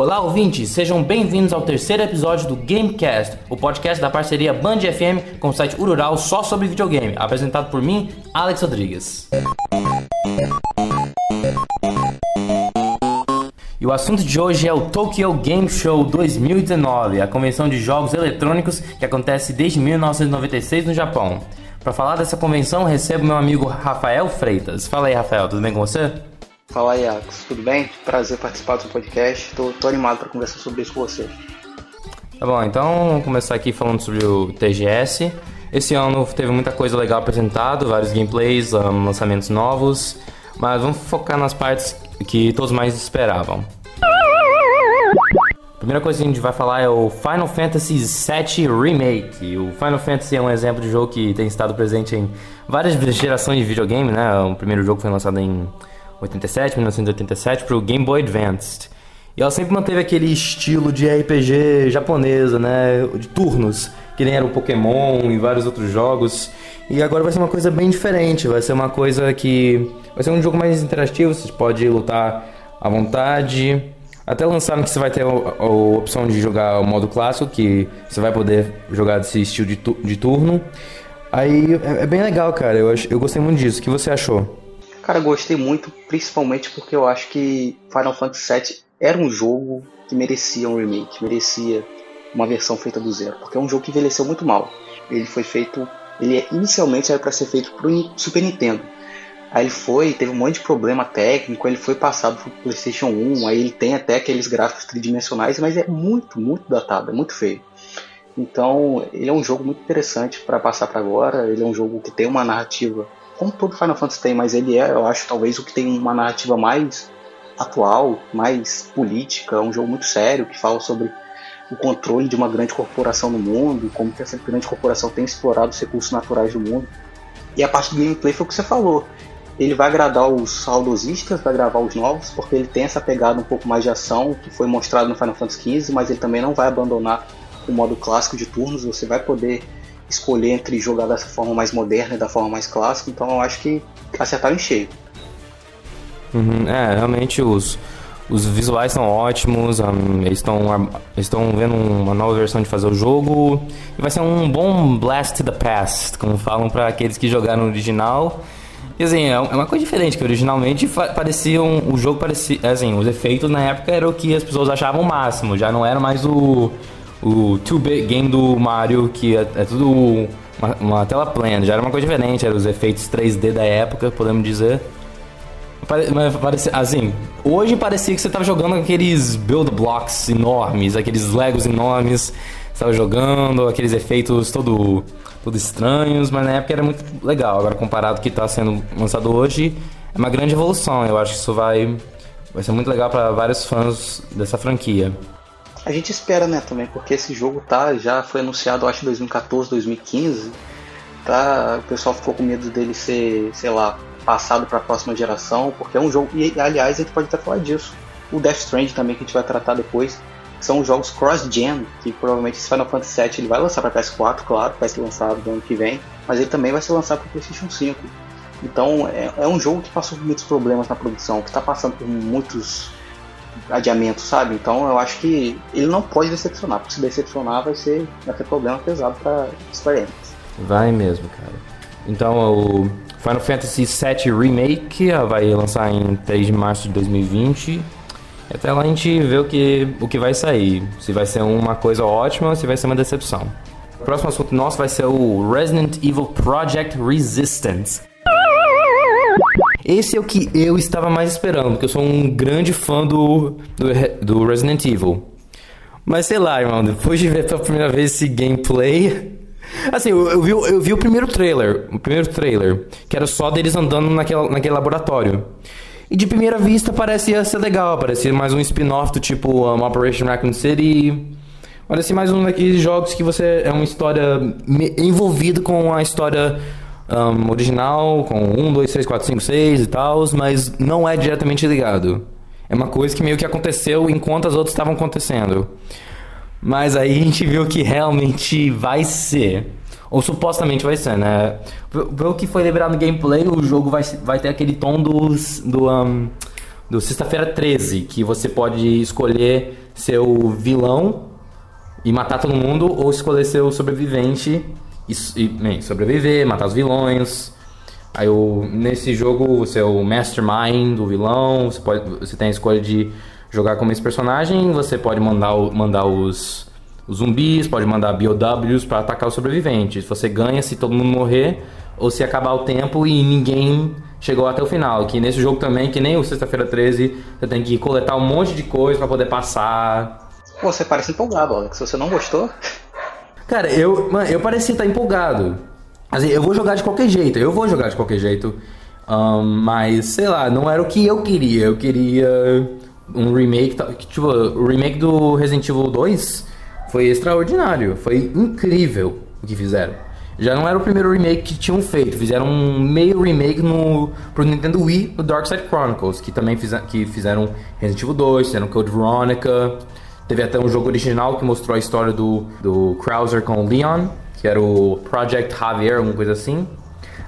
Olá, ouvintes! Sejam bem-vindos ao terceiro episódio do Gamecast, o podcast da parceria Band FM com o site Urural só sobre videogame, apresentado por mim, Alex Rodrigues. E o assunto de hoje é o Tokyo Game Show 2019, a convenção de jogos eletrônicos que acontece desde 1996 no Japão. Para falar dessa convenção, recebo meu amigo Rafael Freitas. Fala aí, Rafael, tudo bem com você? Fala aí, Alex. Tudo bem? Prazer participar do seu podcast. Tô, tô animado para conversar sobre isso com você. Tá bom, então vamos começar aqui falando sobre o TGS. Esse ano teve muita coisa legal apresentado, vários gameplays, um, lançamentos novos, mas vamos focar nas partes que todos mais esperavam. A primeira coisa que a gente vai falar é o Final Fantasy VII Remake. O Final Fantasy é um exemplo de jogo que tem estado presente em várias gerações de videogame, né? O primeiro jogo foi lançado em 87, 1987, para o Game Boy Advanced. E ela sempre manteve aquele estilo de RPG japonesa, né? De turnos, que nem era o Pokémon e vários outros jogos. E agora vai ser uma coisa bem diferente, vai ser uma coisa que. Vai ser um jogo mais interativo, você pode lutar à vontade. Até lançaram que você vai ter a, opção de jogar o modo clássico, que você vai poder jogar desse estilo de, tu, de turno. Aí é, é, bem legal, cara. Eu, eu gostei muito disso. O que você achou? Cara, gostei muito, principalmente porque eu acho que Final Fantasy VII era um jogo que merecia um remake, merecia uma versão feita do zero, porque é um jogo que envelheceu muito mal. Ele foi feito, ele é, inicialmente era para ser feito para o Super Nintendo. Aí ele foi, teve um monte de problema técnico, ele foi passado para o PlayStation 1, aí ele tem até aqueles gráficos tridimensionais, mas é muito, muito datado, é muito feio. Então, ele é um jogo muito interessante para passar para agora, ele é um jogo que tem uma narrativa como todo Final Fantasy tem, mas ele é, eu acho, talvez o que tem uma narrativa mais atual, mais política, é um jogo muito sério que fala sobre o controle de uma grande corporação no mundo, como que essa grande corporação tem explorado os recursos naturais do mundo. E a parte do gameplay foi o que você falou. Ele vai agradar os saudosistas, vai gravar os novos, porque ele tem essa pegada um pouco mais de ação que foi mostrado no Final Fantasy XV, mas ele também não vai abandonar o modo clássico de turnos. Você vai poder escolher entre jogar dessa forma mais moderna e da forma mais clássica, então eu acho que acertaram em cheio. Uhum, é, realmente os, os visuais são ótimos, um, eles estão vendo uma nova versão de fazer o jogo e vai ser um bom blast to the past, como falam para aqueles que jogaram o original. E assim, é, é uma coisa diferente, que originalmente parecia um, o jogo parecia, assim, os efeitos na época eram o que as pessoas achavam o máximo, já não era mais o o 2-bit game do Mario, que é, é tudo uma, uma, tela plana, já era uma coisa diferente, eram os efeitos 3D da época, podemos dizer. Mas parecia, assim, hoje parecia que você estava jogando aqueles build blocks enormes, aqueles Legos enormes, estava jogando, aqueles efeitos todo, todo estranhos, mas na época era muito legal. Agora, comparado com o que está sendo lançado hoje, é uma grande evolução. Eu acho que isso vai, vai ser muito legal para vários fãs dessa franquia. A gente espera, né, também, porque esse jogo tá, já foi anunciado, acho, em 2014, 2015. Tá, o pessoal ficou com medo dele ser, sei lá, passado para a próxima geração, porque é um jogo. E aliás, a gente pode até falar disso. O Death Stranding também, que a gente vai tratar depois, são jogos cross-gen, que provavelmente esse Final Fantasy VII ele vai lançar para PS4, claro, vai ser lançado no ano que vem, mas ele também vai ser lançado para PlayStation 5. Então é, é, um jogo que passou por muitos problemas na produção, que está passando por muitos adiamento, sabe? Então eu acho que ele não pode decepcionar, porque se decepcionar vai ser vai ter problema pesado para Square Enix. Vai mesmo, cara. Então o Final Fantasy VII Remake vai lançar em 3 de março de 2020. Até lá a gente vê o que, o que vai sair. Se vai ser uma coisa ótima ou se vai ser uma decepção. O próximo assunto nosso vai ser o Resident Evil Project Resistance. Esse é o que eu estava mais esperando, porque eu sou um grande fã do, do, do Resident Evil. Mas sei lá, irmão, depois de ver pela primeira vez esse gameplay. Assim, eu, eu, vi, eu vi o primeiro trailer, o primeiro trailer, que era só deles andando naquele, naquele laboratório. E de primeira vista parecia ser legal, parecia mais um spin-off do tipo um, Operation Raccoon City. Parecia mais um daqueles jogos que você é uma história envolvido com a história um, original, com 1, 2, 3, 4, 5, 6 e tal, mas não é diretamente ligado. É uma coisa que meio que aconteceu enquanto as outras estavam acontecendo. Mas aí a gente viu que realmente vai ser. Ou supostamente vai ser, né? Pelo que foi liberado no gameplay, o jogo vai, vai ter aquele tom dos. do. Um, do Sexta-feira 13, que você pode escolher seu vilão e matar todo mundo, ou escolher seu sobrevivente e, e bem, sobreviver, matar os vilões. Aí o, nesse jogo você é o mastermind do vilão, você, pode, você tem a escolha de jogar como esse personagem, você pode mandar, mandar os, os zumbis, pode mandar BOWs para atacar os sobreviventes. Você ganha se todo mundo morrer ou se acabar o tempo e ninguém chegou até o final. Que nesse jogo também, que nem o Sexta-feira 13, você tem que coletar um monte de coisa para poder passar. Pô, você parece empolgado, Alex. Você não gostou. Cara, eu, mano, eu parecia estar empolgado. Assim, eu vou jogar de qualquer jeito, eu vou jogar de qualquer jeito. Um, mas, sei lá, não era o que eu queria. Eu queria um remake. Tipo, o remake do Resident Evil 2 foi extraordinário. Foi incrível o que fizeram. Já não era o primeiro remake que tinham feito. Fizeram um meio remake no, pro Nintendo Wii, no Dark Side Chronicles, que também fiz, que fizeram Resident Evil 2, fizeram Code Veronica. Teve até um jogo original que mostrou a história do, do Krauser com o Leon que era o Project Javier, alguma coisa assim.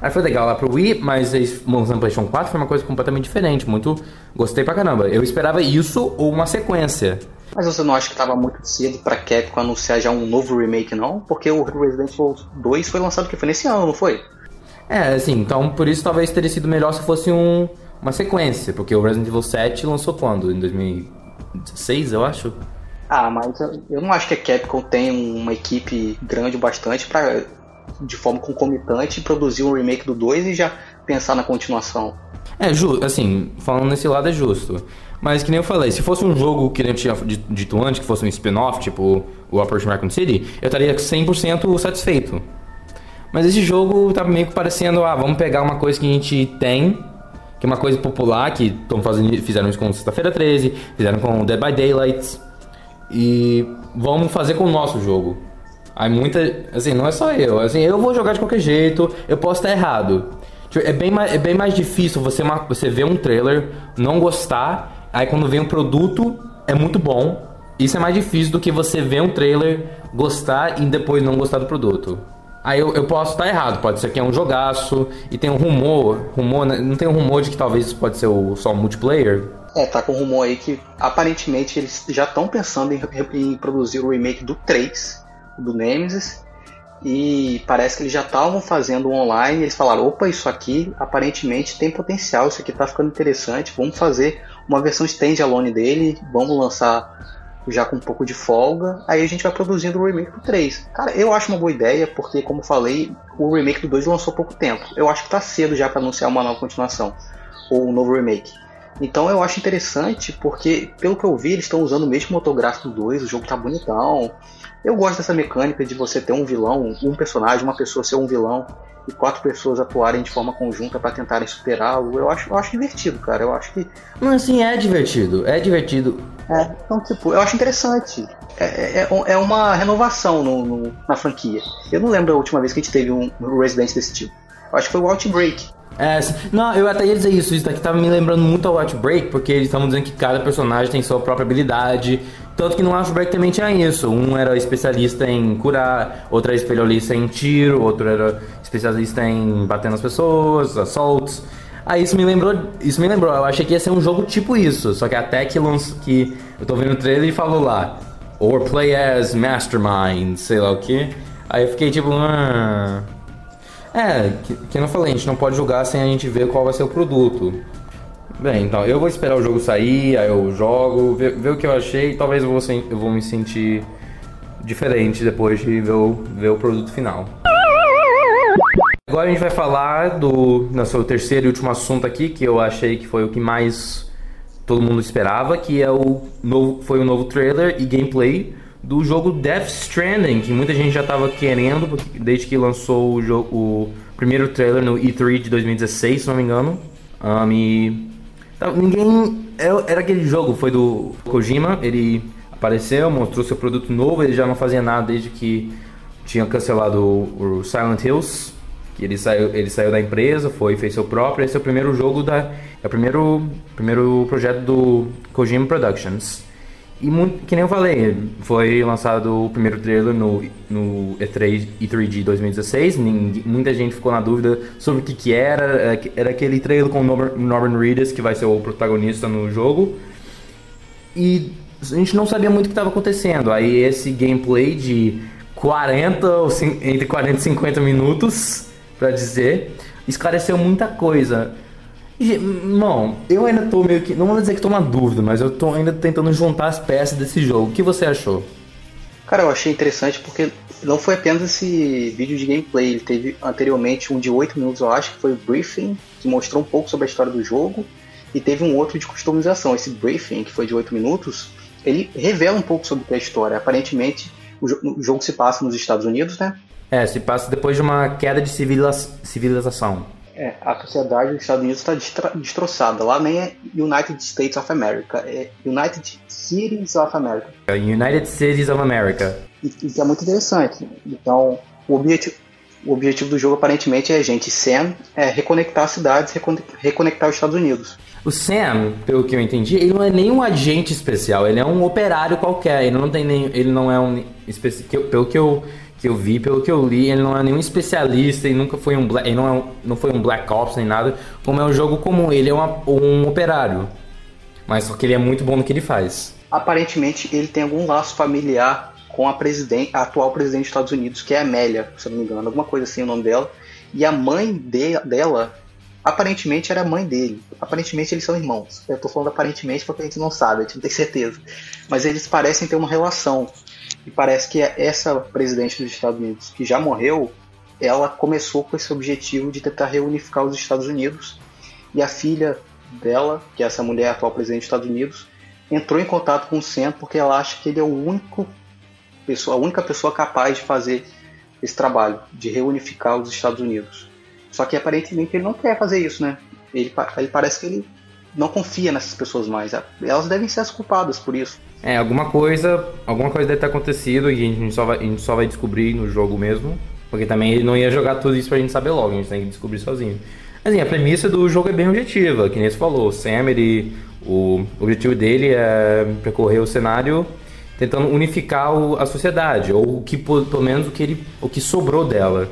Aí foi legal lá pro Wii, mas lançando PlayStation 4 foi uma coisa completamente diferente. Muito. Gostei pra caramba. Eu esperava isso ou uma sequência. Mas você não acha que tava muito cedo pra Capcom anunciar já um novo remake, não? Porque o Resident Evil 2 foi lançado que foi nesse ano, não foi? É, assim, então por isso talvez teria sido melhor se fosse um, uma sequência, porque o Resident Evil 7 lançou quando? Em 2016, eu acho? Ah, mas eu não acho que a Capcom tem uma equipe grande bastante para de forma concomitante produzir um remake do 2 e já pensar na continuação. É, justo, assim, falando nesse lado é justo. Mas que nem eu falei, se fosse um jogo que nem eu tinha dito antes, que fosse um spin-off, tipo o Operation Raccoon City, eu estaria 100% satisfeito. Mas esse jogo tá meio que parecendo, ah, vamos pegar uma coisa que a gente tem, que é uma coisa popular, que estão fazendo, fizeram isso com Sexta-feira 13, fizeram com Dead by Daylight, e vamos fazer com o nosso jogo. Aí muita. Assim, não é só eu. Assim, eu vou jogar de qualquer jeito, eu posso estar errado. Tipo, é bem mais, é bem mais difícil você, você ver um trailer, não gostar, aí quando vem um produto, é muito bom. Isso é mais difícil do que você ver um trailer, gostar e depois não gostar do produto. Aí eu, eu posso estar errado, pode ser que é um jogaço, e tem um rumor, rumor né, não tem um rumor de que talvez pode ser o, só multiplayer? É, tá com rumor aí que aparentemente eles já estão pensando em, em, produzir o remake do 3, do Nemesis. E parece que eles já estavam fazendo online. Eles falaram: opa, isso aqui aparentemente tem potencial, isso aqui tá ficando interessante. Vamos fazer uma versão standalone dele, vamos lançar já com um pouco de folga. Aí a gente vai produzindo o remake do 3. Cara, eu acho uma boa ideia, porque, como falei, o remake do 2 lançou pouco tempo. Eu acho que tá cedo já para anunciar uma nova continuação ou um novo remake. Então eu acho interessante porque, pelo que eu vi, eles estão usando o mesmo motográfico do 2, o jogo tá bonitão. Eu gosto dessa mecânica de você ter um vilão, um personagem, uma pessoa ser um vilão e quatro pessoas atuarem de forma conjunta para tentarem superá-lo. Eu acho, eu acho divertido, cara. Eu acho que. Mas assim, é divertido, é divertido. É, então, tipo, eu acho interessante. É, é, é, é uma renovação no, no, na franquia. Eu não lembro a última vez que a gente teve um Resident desse tipo. Eu acho que foi o Outbreak. É, não, eu até ia dizer isso. Isso daqui tava me lembrando muito ao Outbreak, porque eles estavam dizendo que cada personagem tem sua própria habilidade. Tanto que no Outbreak também tinha isso. Um era especialista em curar, outro era especialista em tiro, outro era especialista em bater nas pessoas, assaltos. Aí isso me lembrou, isso me lembrou. Eu achei que ia ser um jogo tipo isso, só que até que lançou, que eu tô vendo o trailer e falou lá, or play as mastermind, sei lá o que. Aí eu fiquei tipo, ah, é, que, que eu falei, a gente não pode julgar sem a gente ver qual vai ser o produto. Bem, então eu vou esperar o jogo sair, aí eu jogo, ver, ver o que eu achei, talvez eu vou, eu vou me sentir diferente depois de ver o, ver o produto final. Agora a gente vai falar do nosso terceiro e último assunto aqui, que eu achei que foi o que mais todo mundo esperava, que é o novo, foi o novo trailer e gameplay do jogo Death Stranding, que muita gente já estava querendo, desde que lançou o, jogo, o primeiro trailer no E3 de 2016, se não me engano. Um, e tá, ninguém. É, era aquele jogo, foi do Kojima, ele apareceu, mostrou seu produto novo, ele já não fazia nada desde que tinha cancelado o, o Silent Hills. Que ele saiu, ele saiu da empresa, foi fez seu próprio. Esse é o primeiro jogo da. É o primeiro, primeiro projeto do Kojima Productions. E muito, que nem eu falei, foi lançado o primeiro trailer no, no E3, E3 2016. Ninguém, muita gente ficou na dúvida sobre o que, que era. É, era aquele trailer com o Norman Reedus, que vai ser o protagonista no jogo. E a gente não sabia muito o que estava acontecendo. Aí esse gameplay de 40 ou entre 40 e 50 minutos, para dizer, esclareceu muita coisa. Irmão, eu ainda tô meio que. Não vou dizer que tô na dúvida, mas eu tô ainda tentando juntar as peças desse jogo. O que você achou? Cara, eu achei interessante porque não foi apenas esse vídeo de gameplay. Ele teve anteriormente um de 8 minutos, eu acho, que foi o briefing, que mostrou um pouco sobre a história do jogo. E teve um outro de customização. Esse briefing, que foi de 8 minutos, ele revela um pouco sobre a história. Aparentemente, o jogo se passa nos Estados Unidos, né? É, se passa depois de uma queda de civilização. É, a sociedade dos Estados Unidos está destroçada. Lá nem é United States of America, é United Cities of America. É, United Cities of America. Isso é muito interessante. Então, o objetivo, o objetivo do jogo aparentemente é a gente, Sam, é reconectar as cidades, reconectar os Estados Unidos. O Sam, pelo que eu entendi, ele não é nem um agente especial, ele é um operário qualquer. Ele não tem nem, ele não é um pelo que eu que eu vi, pelo que eu li, ele não é nenhum especialista e nunca foi um black, ele não, é um, não foi um Black Ops nem nada, como é um jogo comum, ele é uma, um operário. Mas só que ele é muito bom no que ele faz. Aparentemente ele tem algum laço familiar com a, presidente, a atual presidente dos Estados Unidos, que é Amélia, se não me engano, alguma coisa assim o nome dela. E a mãe de, dela, aparentemente era a mãe dele. Aparentemente eles são irmãos. Eu tô falando aparentemente porque a gente não sabe, a gente não tem certeza. Mas eles parecem ter uma relação. E parece que essa presidente dos Estados Unidos, que já morreu, ela começou com esse objetivo de tentar reunificar os Estados Unidos. E a filha dela, que é essa mulher atual presidente dos Estados Unidos, entrou em contato com o Sam porque ela acha que ele é o único pessoa, a única pessoa capaz de fazer esse trabalho, de reunificar os Estados Unidos. Só que aparentemente ele não quer fazer isso, né? Ele, ele parece que ele não confia nessas pessoas mais. Elas devem ser as culpadas por isso. É, alguma coisa, alguma coisa deve ter acontecido e a gente só vai, a gente só vai descobrir no jogo mesmo. Porque também ele não ia jogar tudo isso pra gente saber logo, a gente tem que descobrir sozinho. Assim, a premissa do jogo é bem objetiva, que nem você falou. O Sam, ele, o objetivo dele é percorrer o cenário tentando unificar o, a sociedade, ou o que, pelo menos, o que, ele, o que sobrou dela.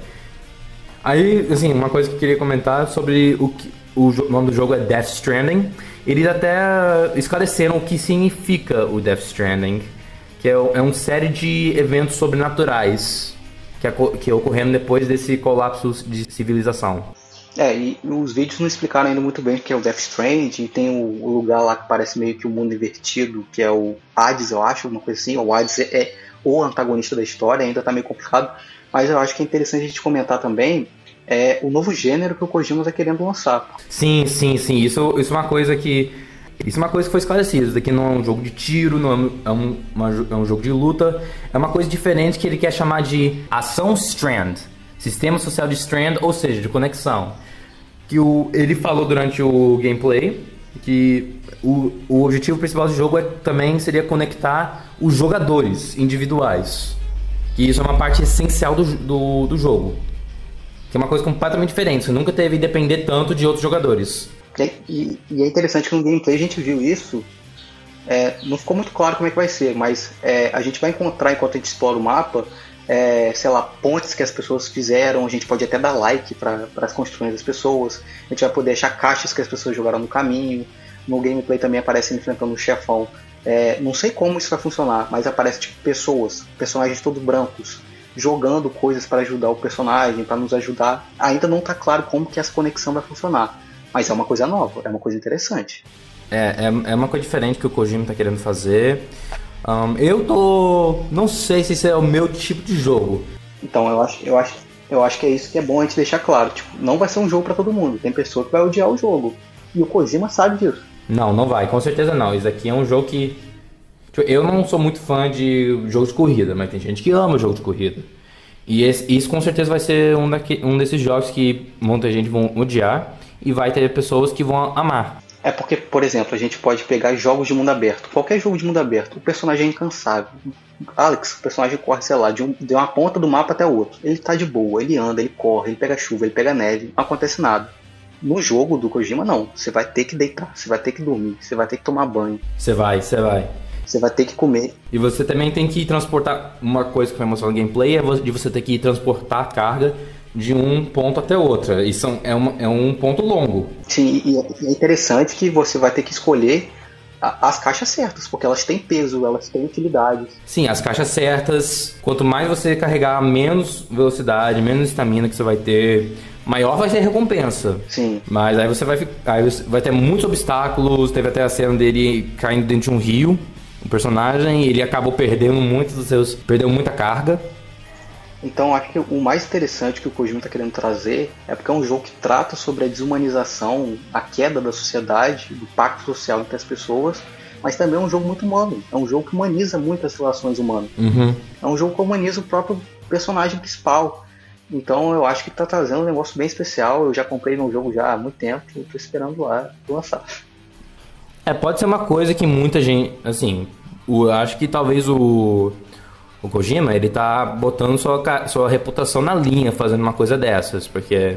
Aí, assim, uma coisa que eu queria comentar sobre o que, o nome do jogo é Death Stranding. Eles até esclareceram o que significa o Death Stranding, que é, é uma série de eventos sobrenaturais que, que ocorrendo depois desse colapso de civilização. É, e os vídeos não explicaram ainda muito bem o que é o Death Stranding, tem o, o, lugar lá que parece meio que o um mundo invertido, que é o Hades, eu acho, uma coisa assim. O Hades é, é o antagonista da história, ainda tá meio complicado, mas eu acho que é interessante a gente comentar também é o novo gênero que o Kojima está querendo lançar. Sim, sim, sim. Isso, isso é uma coisa que. Isso é uma coisa que foi esclarecida. Isso daqui não é um jogo de tiro, não é um, uma, é um jogo de luta. É uma coisa diferente que ele quer chamar de ação Strand. Sistema social de Strand, ou seja, de conexão. Que o, ele falou durante o gameplay que o, o objetivo principal do jogo é, também seria conectar os jogadores individuais. Que isso é uma parte essencial do, do, do jogo. Que é uma coisa completamente diferente. Você nunca teve depender tanto de outros jogadores. E, e, e é interessante que no gameplay a gente viu isso. É, não ficou muito claro como é que vai ser, mas é, a gente vai encontrar enquanto a gente explora o mapa, é, sei lá, pontes que as pessoas fizeram. A gente pode até dar like para as construções das pessoas. A gente vai poder achar caixas que as pessoas jogaram no caminho. No gameplay também aparece enfrentando um chefão. É, não sei como isso vai funcionar, mas aparece tipo pessoas, personagens todos brancos jogando coisas para ajudar o personagem, para nos ajudar. Ainda não está claro como que essa conexão vai funcionar, mas é uma coisa nova, é uma coisa interessante. É, é, é uma coisa diferente que o Kojima está querendo fazer. Um, eu tô. Não sei se esse é o meu tipo de jogo. Então, eu acho, eu acho, eu acho que é isso que é bom a gente deixar claro. Tipo, não vai ser um jogo para todo mundo. Tem pessoa que vai odiar o jogo. E o Kojima sabe disso. Não, não vai, com certeza não. Isso aqui é um jogo que eu não sou muito fã de jogos de corrida, mas tem gente que ama jogo de corrida. E esse, isso com certeza vai ser um, daqui, um desses jogos que muita gente vão odiar e vai ter pessoas que vão amar. É porque, por exemplo, a gente pode pegar jogos de mundo aberto. Qualquer jogo de mundo aberto, o personagem é incansável. Alex, o personagem corre, sei lá, de, um, de uma ponta do mapa até o outro. Ele tá de boa, ele anda, ele corre, ele pega chuva, ele pega neve, não acontece nada. No jogo do Kojima, não. Você vai ter que deitar, você vai ter que dormir, você vai ter que tomar banho. Você vai, você vai. Você vai ter que comer. E você também tem que transportar. Uma coisa que vai mostrar no gameplay é de você ter que transportar a carga de um ponto até outro. E são, é, uma, é um ponto longo. Sim, e é interessante que você vai ter que escolher as caixas certas, porque elas têm peso, elas têm utilidade. Sim, as caixas certas. Quanto mais você carregar, menos velocidade, menos estamina que você vai ter, maior vai ser a recompensa. Sim. Mas aí você vai aí você vai ter muitos obstáculos. Teve até a cena dele caindo dentro de um rio. O personagem, ele acabou perdendo muitos dos seus. Perdeu muita carga. Então acho que o mais interessante que o Kojima está querendo trazer é porque é um jogo que trata sobre a desumanização, a queda da sociedade, do pacto social entre as pessoas, mas também é um jogo muito humano. É um jogo que humaniza muito as relações humanas. Uhum. É um jogo que humaniza o próprio personagem principal. Então eu acho que está trazendo um negócio bem especial. Eu já comprei no jogo já há muito tempo, estou esperando lá lançar. É, pode ser uma coisa que muita gente, assim, eu acho que talvez o o Kojima, ele tá botando sua, sua reputação na linha fazendo uma coisa dessas, porque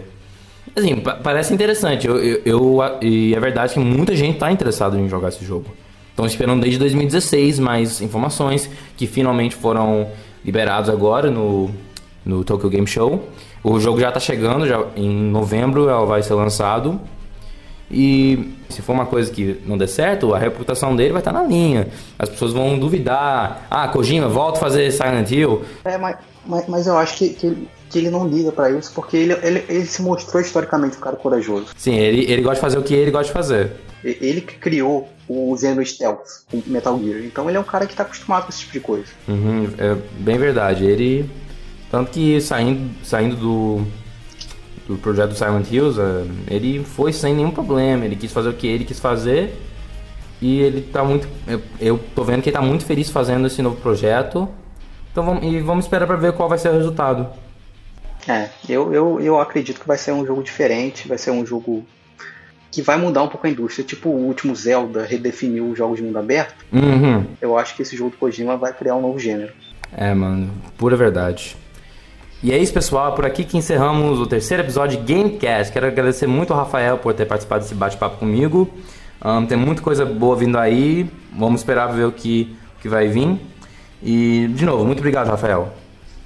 assim, parece interessante. Eu, eu, eu, e é verdade que muita gente tá interessado em jogar esse jogo. Estão esperando desde 2016 mais informações que finalmente foram liberados agora no, no Tokyo Game Show. O jogo já está chegando, já em novembro ela vai ser lançado. E se for uma coisa que não der certo, a reputação dele vai estar na linha. As pessoas vão duvidar. Ah, Kojima, volta a fazer Silent Hill. É, mas, mas, mas eu acho que, que, ele, que ele não liga para isso, porque ele, ele, ele se mostrou historicamente um cara corajoso. Sim, ele, ele gosta de fazer o que ele gosta de fazer. Ele que criou o gênero stealth, o Metal Gear. Então ele é um cara que está acostumado com esse tipo de coisa. Uhum, é bem verdade. Ele. Tanto que saindo, saindo do do projeto Silent Hills, é, ele foi sem nenhum problema, ele quis fazer o que ele quis fazer e ele tá muito. Eu, eu tô vendo que ele tá muito feliz fazendo esse novo projeto. Então vamos, e vamos esperar para ver qual vai ser o resultado. É, eu, eu, eu acredito que vai ser um jogo diferente, vai ser um jogo que vai mudar um pouco a indústria. Tipo o último Zelda redefiniu os jogos de mundo aberto. Uhum. Eu acho que esse jogo do Kojima vai criar um novo gênero. É, mano, pura verdade. E é isso, pessoal. É por aqui que encerramos o terceiro episódio de Gamecast. Quero agradecer muito ao Rafael por ter participado desse bate-papo comigo. Um, tem muita coisa boa vindo aí. Vamos esperar ver o que, o que vai vir. E, de novo, muito obrigado, Rafael.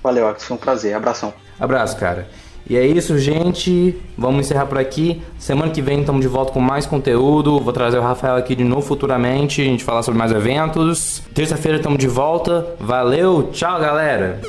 Valeu, Axel. Foi um prazer. Abração. Abraço, cara. E é isso, gente. Vamos encerrar por aqui. Semana que vem estamos de volta com mais conteúdo. Vou trazer o Rafael aqui de novo futuramente. A gente falar sobre mais eventos. Terça-feira estamos de volta. Valeu, tchau, galera.